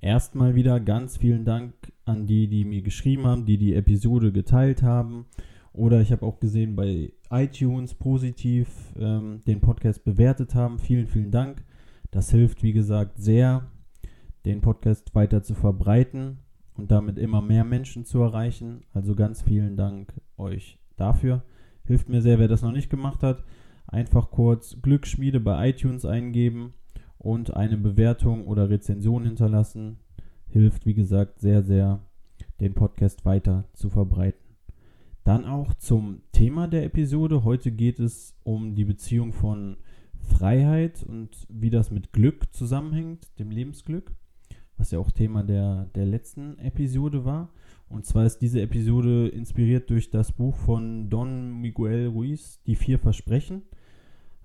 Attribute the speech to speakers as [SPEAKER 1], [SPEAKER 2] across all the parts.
[SPEAKER 1] Erstmal wieder ganz vielen Dank an die, die mir geschrieben haben, die die Episode geteilt haben. Oder ich habe auch gesehen bei iTunes positiv ähm, den Podcast bewertet haben. Vielen, vielen Dank. Das hilft, wie gesagt, sehr, den Podcast weiter zu verbreiten und damit immer mehr Menschen zu erreichen. Also ganz vielen Dank euch dafür. Hilft mir sehr, wer das noch nicht gemacht hat. Einfach kurz Glücksschmiede bei iTunes eingeben und eine Bewertung oder Rezension hinterlassen. Hilft, wie gesagt, sehr, sehr, den Podcast weiter zu verbreiten. Dann auch zum Thema der Episode. Heute geht es um die Beziehung von Freiheit und wie das mit Glück zusammenhängt, dem Lebensglück, was ja auch Thema der, der letzten Episode war. Und zwar ist diese Episode inspiriert durch das Buch von Don Miguel Ruiz, Die vier Versprechen.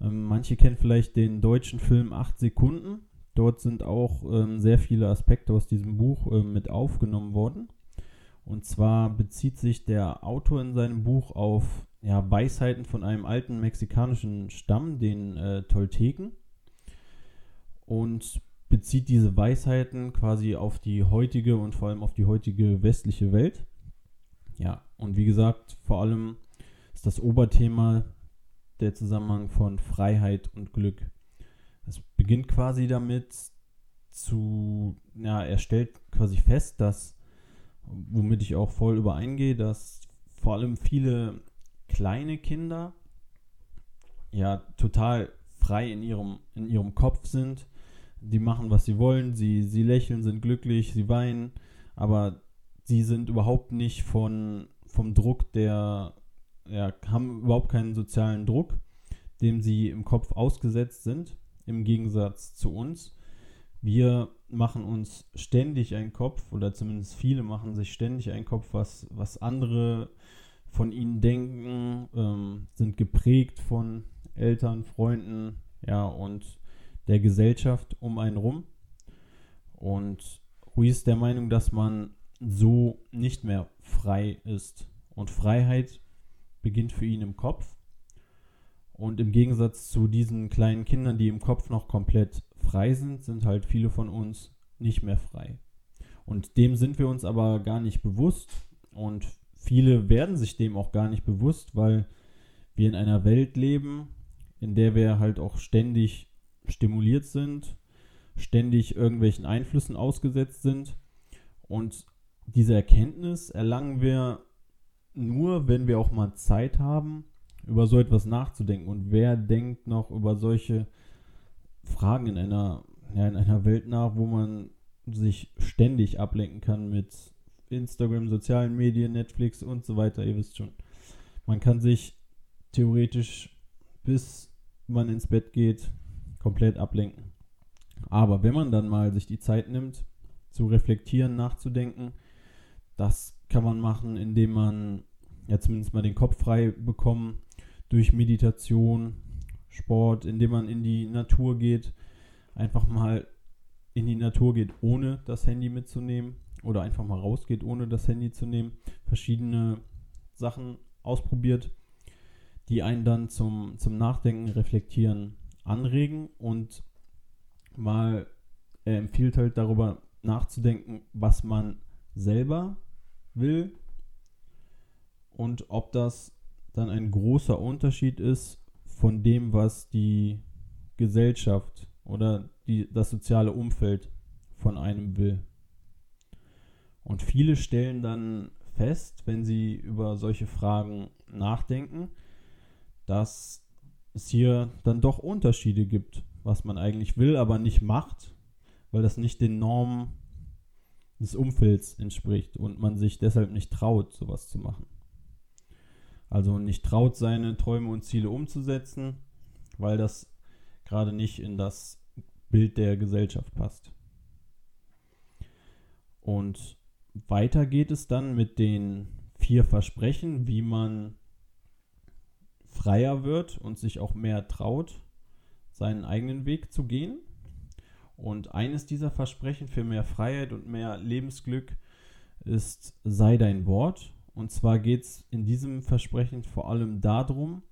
[SPEAKER 1] Ähm, manche kennen vielleicht den deutschen Film 8 Sekunden. Dort sind auch ähm, sehr viele Aspekte aus diesem Buch äh, mit aufgenommen worden. Und zwar bezieht sich der Autor in seinem Buch auf ja, Weisheiten von einem alten mexikanischen Stamm, den äh, Tolteken. Und bezieht diese Weisheiten quasi auf die heutige und vor allem auf die heutige westliche Welt. Ja, und wie gesagt, vor allem ist das Oberthema der Zusammenhang von Freiheit und Glück. Es beginnt quasi damit zu, ja, er stellt quasi fest, dass, womit ich auch voll übereingehe, dass vor allem viele kleine Kinder ja total frei in ihrem, in ihrem Kopf sind. Die machen, was sie wollen, sie, sie lächeln, sind glücklich, sie weinen, aber sie sind überhaupt nicht von, vom Druck der ja, haben überhaupt keinen sozialen Druck, dem sie im Kopf ausgesetzt sind, im Gegensatz zu uns. Wir machen uns ständig einen Kopf, oder zumindest viele machen sich ständig einen Kopf, was, was andere von ihnen denken, ähm, sind geprägt von Eltern, Freunden, ja, und der Gesellschaft um einen rum. Und Ruiz ist der Meinung, dass man so nicht mehr frei ist. Und Freiheit beginnt für ihn im Kopf. Und im Gegensatz zu diesen kleinen Kindern, die im Kopf noch komplett frei sind, sind halt viele von uns nicht mehr frei. Und dem sind wir uns aber gar nicht bewusst. Und viele werden sich dem auch gar nicht bewusst, weil wir in einer Welt leben, in der wir halt auch ständig stimuliert sind, ständig irgendwelchen Einflüssen ausgesetzt sind. Und diese Erkenntnis erlangen wir nur, wenn wir auch mal Zeit haben, über so etwas nachzudenken. Und wer denkt noch über solche Fragen in einer, ja, in einer Welt nach, wo man sich ständig ablenken kann mit Instagram, sozialen Medien, Netflix und so weiter. Ihr wisst schon. Man kann sich theoretisch, bis man ins Bett geht, komplett ablenken. Aber wenn man dann mal sich die Zeit nimmt, zu reflektieren, nachzudenken, das kann man machen, indem man ja zumindest mal den Kopf frei bekommt durch Meditation, Sport, indem man in die Natur geht, einfach mal in die Natur geht, ohne das Handy mitzunehmen. Oder einfach mal rausgeht, ohne das Handy zu nehmen, verschiedene Sachen ausprobiert, die einen dann zum, zum Nachdenken, Reflektieren anregen und mal er empfiehlt halt darüber nachzudenken, was man selber will und ob das dann ein großer Unterschied ist von dem, was die Gesellschaft oder die, das soziale Umfeld von einem will. Und viele stellen dann fest, wenn sie über solche Fragen nachdenken, dass es hier dann doch Unterschiede gibt, was man eigentlich will, aber nicht macht, weil das nicht den Normen des Umfelds entspricht und man sich deshalb nicht traut, sowas zu machen. Also nicht traut, seine Träume und Ziele umzusetzen, weil das gerade nicht in das Bild der Gesellschaft passt. Und weiter geht es dann mit den vier Versprechen, wie man freier wird und sich auch mehr traut, seinen eigenen Weg zu gehen. Und eines dieser Versprechen für mehr Freiheit und mehr Lebensglück ist, sei dein Wort. Und zwar geht es in diesem Versprechen vor allem darum,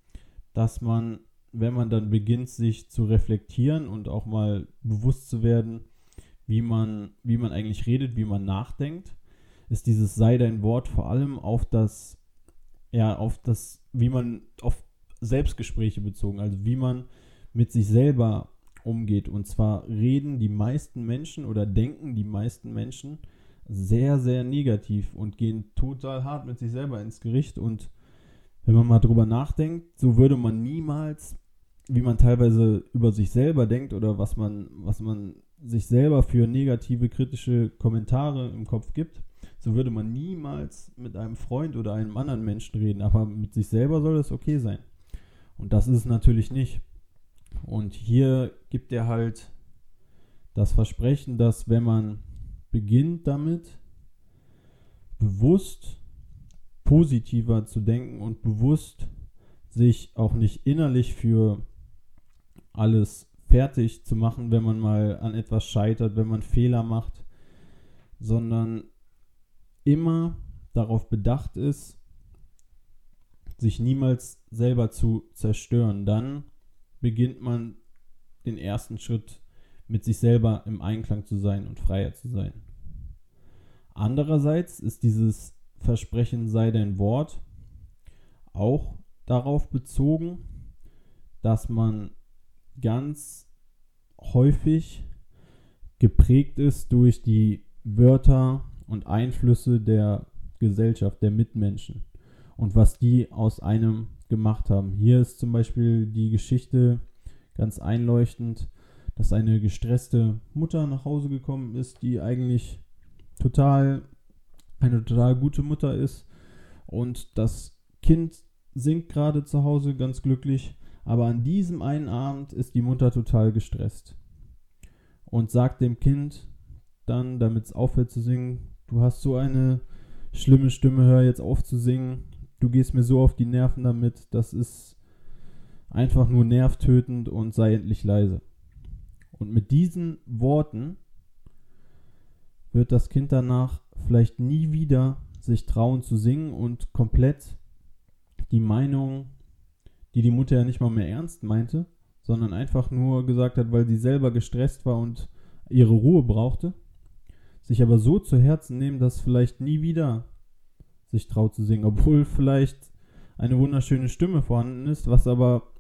[SPEAKER 1] dass man, wenn man dann beginnt, sich zu reflektieren und auch mal bewusst zu werden, wie man, wie man eigentlich redet, wie man nachdenkt, ist dieses sei dein Wort vor allem auf das, ja, auf das, wie man, auf Selbstgespräche bezogen, also wie man mit sich selber umgeht. Und zwar reden die meisten Menschen oder denken die meisten Menschen sehr, sehr negativ und gehen total hart mit sich selber ins Gericht. Und wenn man mal drüber nachdenkt, so würde man niemals, wie man teilweise über sich selber denkt oder was man, was man sich selber für negative, kritische Kommentare im Kopf gibt, so würde man niemals mit einem Freund oder einem anderen Menschen reden. Aber mit sich selber soll das okay sein. Und das ist es natürlich nicht. Und hier gibt er halt das Versprechen, dass wenn man beginnt damit, bewusst positiver zu denken und bewusst sich auch nicht innerlich für alles fertig zu machen, wenn man mal an etwas scheitert, wenn man Fehler macht, sondern immer darauf bedacht ist, sich niemals selber zu zerstören. Dann beginnt man den ersten Schritt mit sich selber im Einklang zu sein und freier zu sein. Andererseits ist dieses Versprechen sei dein Wort auch darauf bezogen, dass man ganz häufig geprägt ist durch die Wörter und Einflüsse der Gesellschaft, der Mitmenschen und was die aus einem gemacht haben. Hier ist zum Beispiel die Geschichte ganz einleuchtend, dass eine gestresste Mutter nach Hause gekommen ist, die eigentlich total eine total gute Mutter ist und das Kind singt gerade zu Hause ganz glücklich, aber an diesem einen Abend ist die Mutter total gestresst und sagt dem Kind dann, damit es aufhört zu singen, du hast so eine schlimme Stimme, hör jetzt auf zu singen, du gehst mir so auf die Nerven damit, das ist einfach nur nervtötend und sei endlich leise. Und mit diesen Worten wird das Kind danach vielleicht nie wieder sich trauen zu singen und komplett die Meinung, die die Mutter ja nicht mal mehr ernst meinte, sondern einfach nur gesagt hat, weil sie selber gestresst war und ihre Ruhe brauchte, sich aber so zu Herzen nehmen, dass vielleicht nie wieder sich traut zu singen, obwohl vielleicht eine wunderschöne Stimme vorhanden ist, was aber,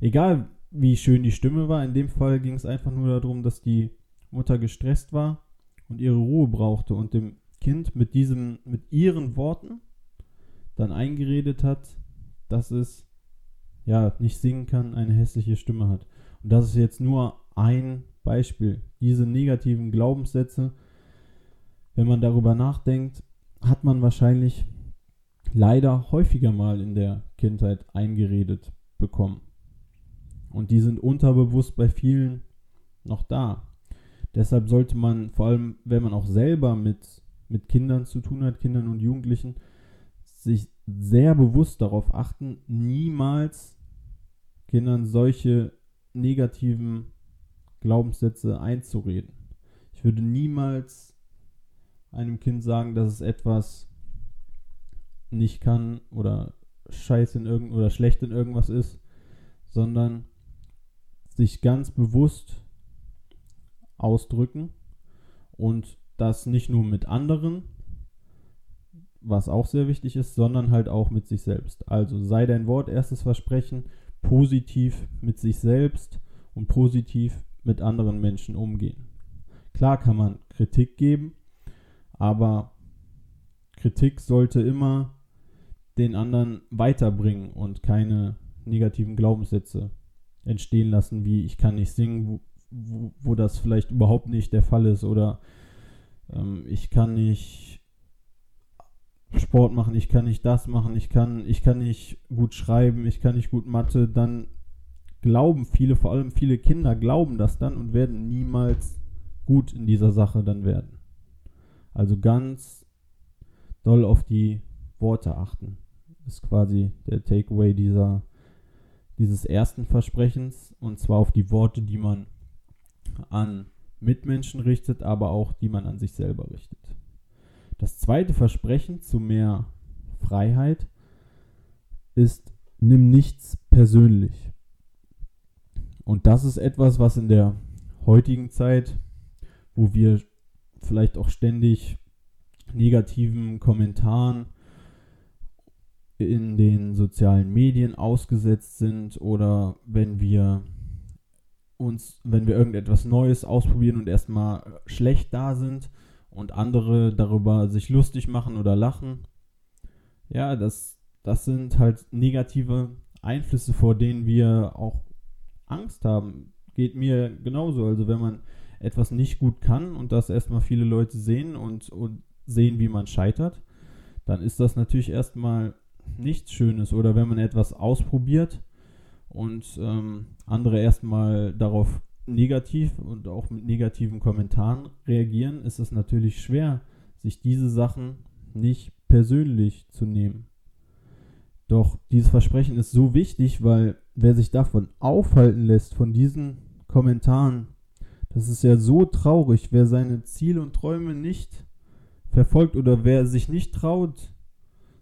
[SPEAKER 1] egal wie schön die Stimme war, in dem Fall ging es einfach nur darum, dass die Mutter gestresst war und ihre Ruhe brauchte und dem Kind mit diesem, mit ihren Worten dann eingeredet hat, dass es ja nicht singen kann, eine hässliche Stimme hat. Und das ist jetzt nur ein Beispiel. Diese negativen Glaubenssätze, wenn man darüber nachdenkt, hat man wahrscheinlich leider häufiger mal in der Kindheit eingeredet bekommen. Und die sind unterbewusst bei vielen noch da. Deshalb sollte man, vor allem wenn man auch selber mit, mit Kindern zu tun hat, Kindern und Jugendlichen, sich sehr bewusst darauf achten, niemals Kindern solche negativen Glaubenssätze einzureden. Ich würde niemals einem Kind sagen, dass es etwas nicht kann oder scheiße in irgend oder schlecht in irgendwas ist, sondern sich ganz bewusst ausdrücken und das nicht nur mit anderen, was auch sehr wichtig ist, sondern halt auch mit sich selbst. Also sei dein Wort, erstes Versprechen, positiv mit sich selbst und positiv mit anderen Menschen umgehen. Klar kann man Kritik geben, aber Kritik sollte immer den anderen weiterbringen und keine negativen Glaubenssätze entstehen lassen, wie ich kann nicht singen, wo, wo, wo das vielleicht überhaupt nicht der Fall ist oder ähm, ich kann nicht Sport machen, ich kann nicht das machen, ich kann, ich kann nicht gut schreiben, ich kann nicht gut Mathe, dann glauben viele, vor allem viele Kinder glauben das dann und werden niemals gut in dieser Sache dann werden. Also ganz doll auf die Worte achten. Ist quasi der Takeaway dieser, dieses ersten Versprechens. Und zwar auf die Worte, die man an Mitmenschen richtet, aber auch die man an sich selber richtet. Das zweite Versprechen zu mehr Freiheit ist, nimm nichts persönlich. Und das ist etwas, was in der heutigen Zeit, wo wir vielleicht auch ständig negativen Kommentaren in den sozialen Medien ausgesetzt sind oder wenn wir uns, wenn wir irgendetwas Neues ausprobieren und erstmal schlecht da sind und andere darüber sich lustig machen oder lachen. Ja, das, das sind halt negative Einflüsse, vor denen wir auch Angst haben. Geht mir genauso. Also wenn man etwas nicht gut kann und das erstmal viele Leute sehen und, und sehen, wie man scheitert, dann ist das natürlich erstmal nichts Schönes. Oder wenn man etwas ausprobiert und ähm, andere erstmal darauf negativ und auch mit negativen Kommentaren reagieren, ist es natürlich schwer, sich diese Sachen nicht persönlich zu nehmen. Doch dieses Versprechen ist so wichtig, weil wer sich davon aufhalten lässt, von diesen Kommentaren, das ist ja so traurig, wer seine Ziele und Träume nicht verfolgt oder wer sich nicht traut,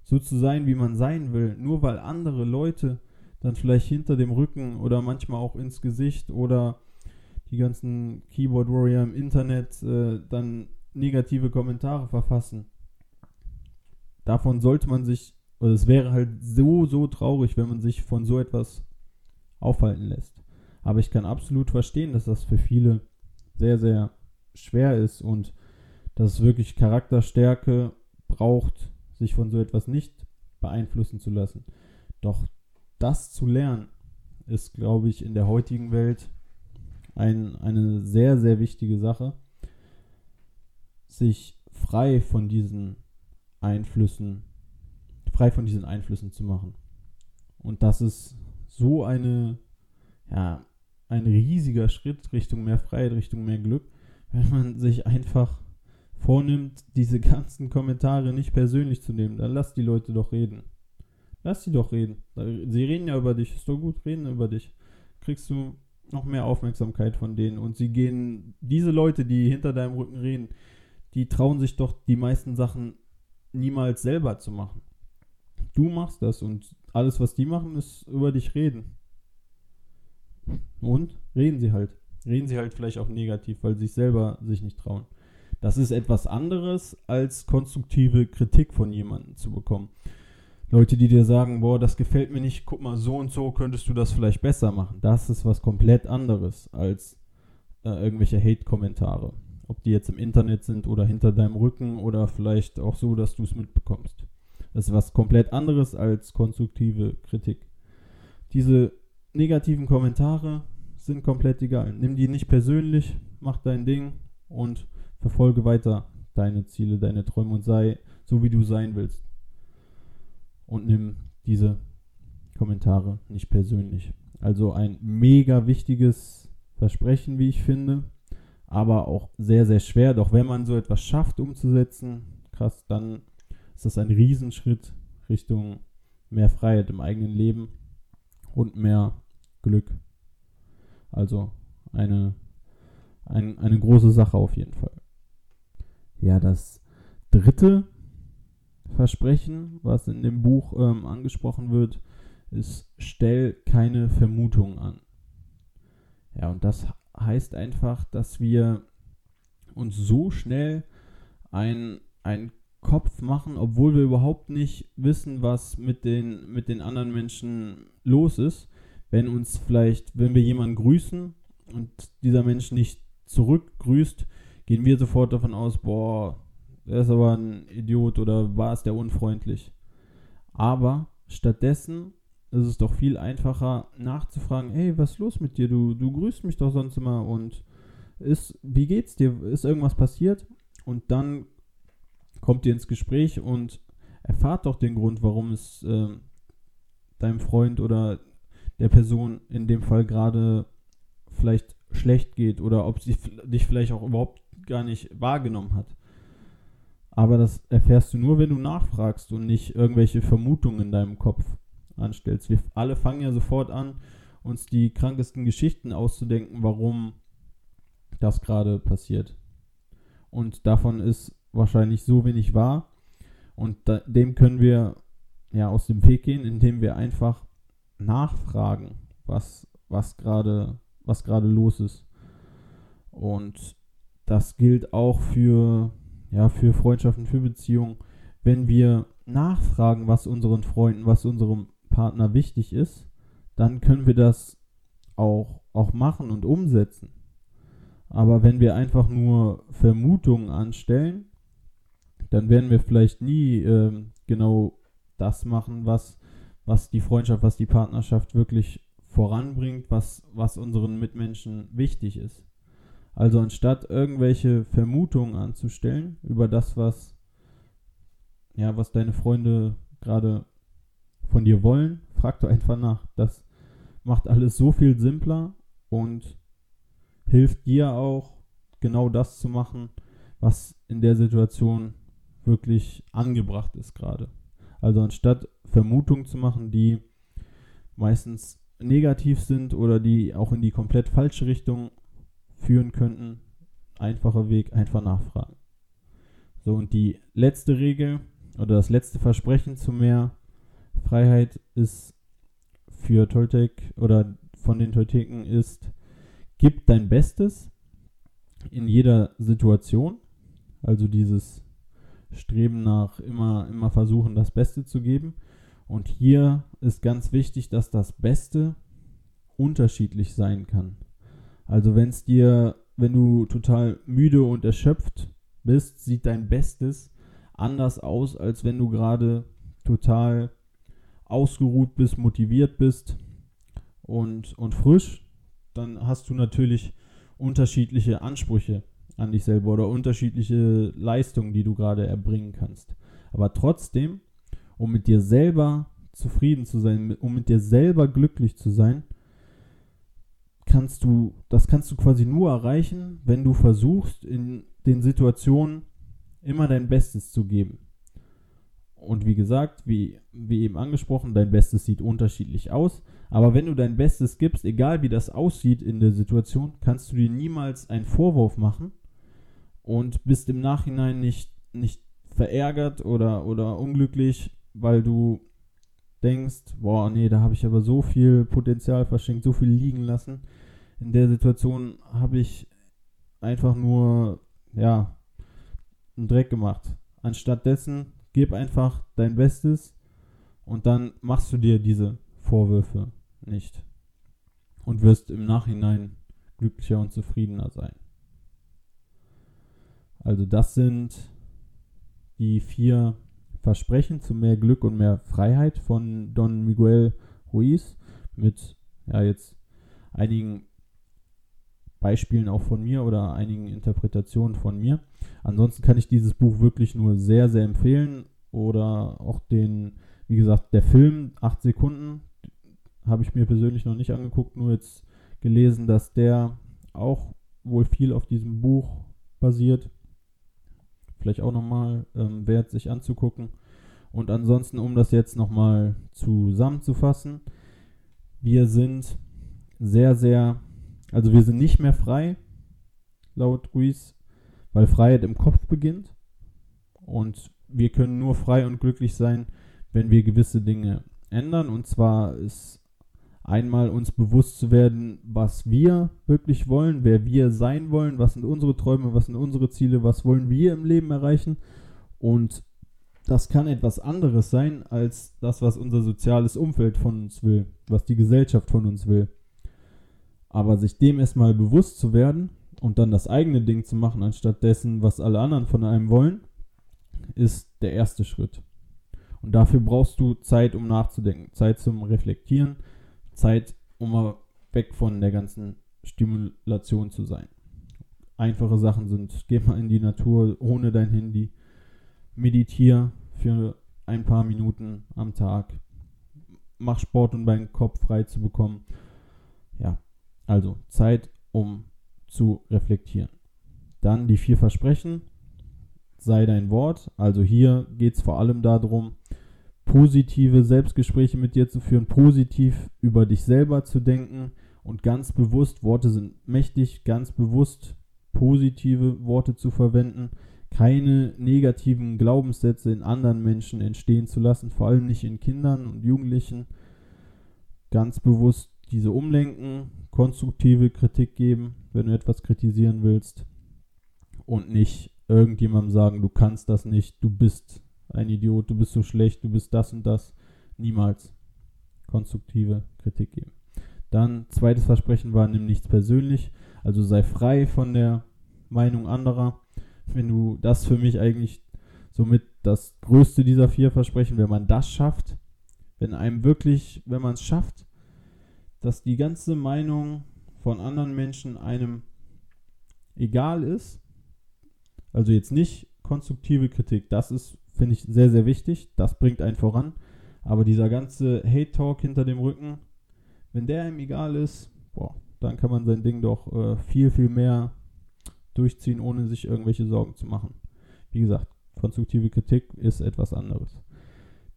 [SPEAKER 1] so zu sein, wie man sein will, nur weil andere Leute dann vielleicht hinter dem Rücken oder manchmal auch ins Gesicht oder die ganzen Keyboard Warrior im Internet äh, dann negative Kommentare verfassen. Davon sollte man sich, oder es wäre halt so, so traurig, wenn man sich von so etwas aufhalten lässt. Aber ich kann absolut verstehen, dass das für viele sehr, sehr schwer ist und dass es wirklich Charakterstärke braucht, sich von so etwas nicht beeinflussen zu lassen. Doch das zu lernen, ist, glaube ich, in der heutigen Welt ein, eine sehr, sehr wichtige Sache, sich frei von diesen Einflüssen, frei von diesen Einflüssen zu machen. Und das ist so eine, ja, ein riesiger Schritt Richtung mehr Freiheit, Richtung mehr Glück, wenn man sich einfach vornimmt, diese ganzen Kommentare nicht persönlich zu nehmen. Dann lass die Leute doch reden. Lass sie doch reden. Sie reden ja über dich. Ist doch gut, reden über dich. Kriegst du noch mehr Aufmerksamkeit von denen. Und sie gehen, diese Leute, die hinter deinem Rücken reden, die trauen sich doch die meisten Sachen niemals selber zu machen. Du machst das und alles, was die machen, ist über dich reden. Und reden sie halt. Reden sie halt vielleicht auch negativ, weil sie sich selber sich nicht trauen. Das ist etwas anderes, als konstruktive Kritik von jemandem zu bekommen. Leute, die dir sagen, boah, das gefällt mir nicht, guck mal, so und so könntest du das vielleicht besser machen. Das ist was komplett anderes als äh, irgendwelche Hate-Kommentare. Ob die jetzt im Internet sind oder hinter deinem Rücken oder vielleicht auch so, dass du es mitbekommst. Das ist was komplett anderes als konstruktive Kritik. Diese negativen Kommentare sind komplett egal. Nimm die nicht persönlich, mach dein Ding und verfolge weiter deine Ziele, deine Träume und sei so, wie du sein willst und nimm diese Kommentare nicht persönlich. Also ein mega wichtiges Versprechen, wie ich finde, aber auch sehr, sehr schwer. Doch wenn man so etwas schafft umzusetzen, krass, dann ist das ein Riesenschritt Richtung mehr Freiheit im eigenen Leben und mehr Glück. Also eine, ein, eine große Sache auf jeden Fall. Ja, das dritte Versprechen, was in dem Buch ähm, angesprochen wird, ist, stell keine Vermutungen an. Ja, und das heißt einfach, dass wir uns so schnell einen Kopf machen, obwohl wir überhaupt nicht wissen, was mit den, mit den anderen Menschen los ist. Wenn uns vielleicht, wenn wir jemanden grüßen und dieser Mensch nicht zurückgrüßt, gehen wir sofort davon aus, boah, der ist aber ein Idiot oder war es der unfreundlich. Aber stattdessen ist es doch viel einfacher nachzufragen, hey, was ist los mit dir? Du, du grüßt mich doch sonst immer und ist, wie geht's dir? Ist irgendwas passiert? Und dann kommt ihr ins Gespräch und erfahrt doch den Grund, warum es äh, deinem Freund oder der Person in dem Fall gerade vielleicht schlecht geht oder ob sie dich vielleicht auch überhaupt gar nicht wahrgenommen hat. aber das erfährst du nur, wenn du nachfragst und nicht irgendwelche Vermutungen in deinem Kopf anstellst. Wir alle fangen ja sofort an, uns die krankesten Geschichten auszudenken, warum das gerade passiert. Und davon ist wahrscheinlich so wenig wahr. Und da, dem können wir ja aus dem Weg gehen, indem wir einfach nachfragen, was, was gerade was gerade los ist. Und das gilt auch für, ja, für Freundschaften, für Beziehungen. Wenn wir nachfragen, was unseren Freunden, was unserem Partner wichtig ist, dann können wir das auch, auch machen und umsetzen. Aber wenn wir einfach nur Vermutungen anstellen, dann werden wir vielleicht nie äh, genau das machen, was, was die Freundschaft, was die Partnerschaft wirklich voranbringt, was, was unseren Mitmenschen wichtig ist. Also anstatt irgendwelche Vermutungen anzustellen über das, was, ja, was deine Freunde gerade von dir wollen, frag doch einfach nach. Das macht alles so viel simpler und hilft dir auch, genau das zu machen, was in der Situation wirklich angebracht ist gerade. Also anstatt Vermutungen zu machen, die meistens negativ sind oder die auch in die komplett falsche Richtung führen könnten, einfacher Weg, einfach nachfragen. So, und die letzte Regel oder das letzte Versprechen zu mehr Freiheit ist für Toltec oder von den Tolteken ist, gib dein Bestes in jeder Situation. Also dieses Streben nach immer, immer versuchen, das Beste zu geben. Und hier ist ganz wichtig, dass das Beste unterschiedlich sein kann. Also wenn es dir, wenn du total müde und erschöpft bist, sieht dein Bestes anders aus, als wenn du gerade total ausgeruht bist, motiviert bist und, und frisch. Dann hast du natürlich unterschiedliche Ansprüche an dich selber oder unterschiedliche Leistungen, die du gerade erbringen kannst. Aber trotzdem um mit dir selber zufrieden zu sein, um mit dir selber glücklich zu sein, kannst du, das kannst du quasi nur erreichen, wenn du versuchst, in den Situationen immer dein Bestes zu geben. Und wie gesagt, wie, wie eben angesprochen, dein Bestes sieht unterschiedlich aus. Aber wenn du dein Bestes gibst, egal wie das aussieht in der Situation, kannst du dir niemals einen Vorwurf machen und bist im Nachhinein nicht, nicht verärgert oder, oder unglücklich, weil du denkst, boah, nee, da habe ich aber so viel Potenzial verschenkt, so viel liegen lassen. In der Situation habe ich einfach nur, ja, einen Dreck gemacht. Anstattdessen gib einfach dein Bestes und dann machst du dir diese Vorwürfe nicht und wirst im Nachhinein glücklicher und zufriedener sein. Also das sind die vier Versprechen zu mehr Glück und mehr Freiheit von Don Miguel Ruiz mit ja jetzt einigen Beispielen auch von mir oder einigen Interpretationen von mir. Ansonsten kann ich dieses Buch wirklich nur sehr, sehr empfehlen. Oder auch den, wie gesagt, der Film, 8 Sekunden, habe ich mir persönlich noch nicht angeguckt, nur jetzt gelesen, dass der auch wohl viel auf diesem Buch basiert vielleicht auch nochmal ähm, wert, sich anzugucken. Und ansonsten, um das jetzt nochmal zusammenzufassen, wir sind sehr, sehr, also wir sind nicht mehr frei, laut Ruiz, weil Freiheit im Kopf beginnt. Und wir können nur frei und glücklich sein, wenn wir gewisse Dinge ändern. Und zwar ist einmal uns bewusst zu werden, was wir wirklich wollen, wer wir sein wollen, was sind unsere Träume, was sind unsere Ziele, was wollen wir im Leben erreichen. Und das kann etwas anderes sein als das, was unser soziales Umfeld von uns will, was die Gesellschaft von uns will. Aber sich dem erstmal bewusst zu werden und dann das eigene Ding zu machen, anstatt dessen, was alle anderen von einem wollen, ist der erste Schritt. Und dafür brauchst du Zeit, um nachzudenken, Zeit zum Reflektieren, Zeit, um mal weg von der ganzen Stimulation zu sein. Einfache Sachen sind, geh mal in die Natur ohne dein Handy, meditiere für ein paar Minuten am Tag, mach Sport, um deinen Kopf frei zu bekommen. Ja, also Zeit, um zu reflektieren. Dann die vier Versprechen. sei dein Wort. Also hier geht es vor allem darum, positive Selbstgespräche mit dir zu führen, positiv über dich selber zu denken und ganz bewusst, Worte sind mächtig, ganz bewusst positive Worte zu verwenden, keine negativen Glaubenssätze in anderen Menschen entstehen zu lassen, vor allem nicht in Kindern und Jugendlichen. Ganz bewusst diese umlenken, konstruktive Kritik geben, wenn du etwas kritisieren willst und nicht irgendjemandem sagen, du kannst das nicht, du bist ein Idiot, du bist so schlecht, du bist das und das. Niemals konstruktive Kritik geben. Dann zweites Versprechen war, nimm nichts persönlich, also sei frei von der Meinung anderer. Wenn du das für mich eigentlich somit das größte dieser vier Versprechen, wenn man das schafft, wenn einem wirklich, wenn man es schafft, dass die ganze Meinung von anderen Menschen einem egal ist, also jetzt nicht konstruktive Kritik, das ist Finde ich sehr, sehr wichtig. Das bringt einen voran. Aber dieser ganze Hate-Talk hinter dem Rücken, wenn der einem egal ist, boah, dann kann man sein Ding doch äh, viel, viel mehr durchziehen, ohne sich irgendwelche Sorgen zu machen. Wie gesagt, konstruktive Kritik ist etwas anderes.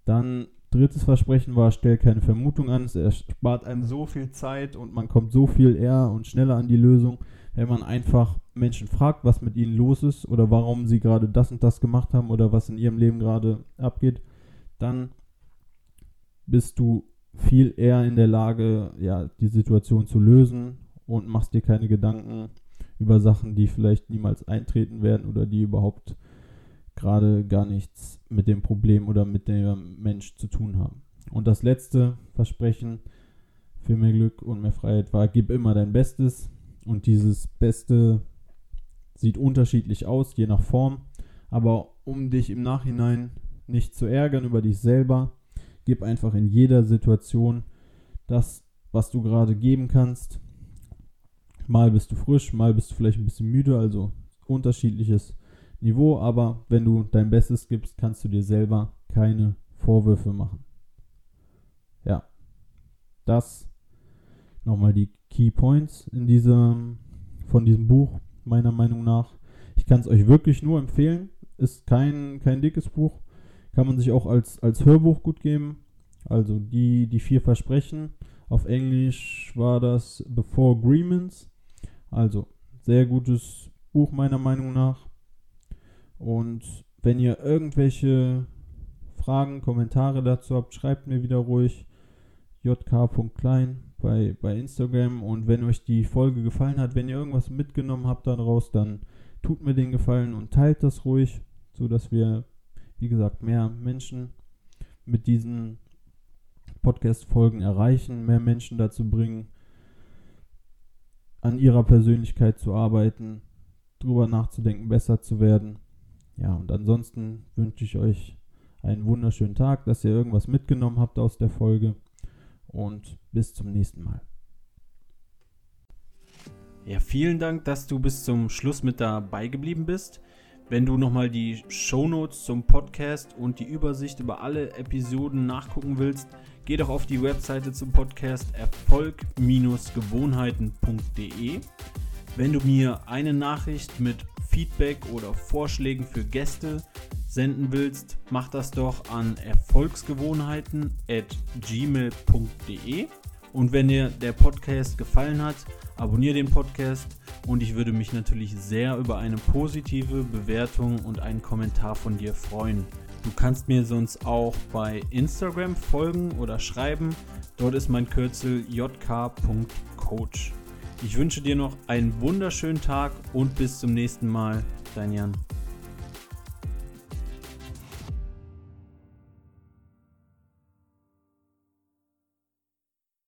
[SPEAKER 1] Dann drittes Versprechen war, stell keine Vermutung an. Es erspart einem so viel Zeit und man kommt so viel eher und schneller an die Lösung, wenn man einfach Menschen fragt, was mit ihnen los ist oder warum sie gerade das und das gemacht haben oder was in ihrem Leben gerade abgeht, dann bist du viel eher in der Lage, ja, die Situation zu lösen und machst dir keine Gedanken über Sachen, die vielleicht niemals eintreten werden oder die überhaupt gerade gar nichts mit dem Problem oder mit dem Mensch zu tun haben. Und das letzte Versprechen für mehr Glück und mehr Freiheit war, gib immer dein Bestes, und dieses Beste sieht unterschiedlich aus, je nach Form. Aber um dich im Nachhinein nicht zu ärgern über dich selber, gib einfach in jeder Situation das, was du gerade geben kannst. Mal bist du frisch, mal bist du vielleicht ein bisschen müde, also unterschiedliches Niveau, aber wenn du dein Bestes gibst, kannst du dir selber keine Vorwürfe machen. Ja, das nochmal die Key Points in diesem, von diesem Buch, meiner Meinung nach. Ich kann es euch wirklich nur empfehlen. Ist kein, kein dickes Buch. Kann man sich auch als, als Hörbuch gut geben. Also die, die vier Versprechen. Auf Englisch war das Four Agreements. Also sehr gutes Buch meiner Meinung nach. Und wenn ihr irgendwelche Fragen, Kommentare dazu habt, schreibt mir wieder ruhig jk.klein bei, bei Instagram. Und wenn euch die Folge gefallen hat, wenn ihr irgendwas mitgenommen habt daraus, dann tut mir den Gefallen und teilt das ruhig, sodass wir, wie gesagt, mehr Menschen mit diesen Podcast-Folgen erreichen, mehr Menschen dazu bringen, an ihrer Persönlichkeit zu arbeiten, drüber nachzudenken, besser zu werden. Ja, und ansonsten wünsche ich euch einen wunderschönen Tag, dass ihr irgendwas mitgenommen habt aus der Folge und bis zum nächsten Mal.
[SPEAKER 2] Ja, vielen Dank, dass du bis zum Schluss mit dabei geblieben bist. Wenn du nochmal die Shownotes zum Podcast und die Übersicht über alle Episoden nachgucken willst, geh doch auf die Webseite zum Podcast erfolg-gewohnheiten.de. Wenn du mir eine Nachricht mit Feedback oder Vorschlägen für Gäste senden willst, mach das doch an erfolgsgewohnheiten at gmail.de. Und wenn dir der Podcast gefallen hat, abonniere den Podcast und ich würde mich natürlich sehr über eine positive Bewertung und einen Kommentar von dir freuen. Du kannst mir sonst auch bei Instagram folgen oder schreiben. Dort ist mein Kürzel jk.coach. Ich wünsche dir noch einen wunderschönen Tag und bis zum nächsten Mal. Dein Jan.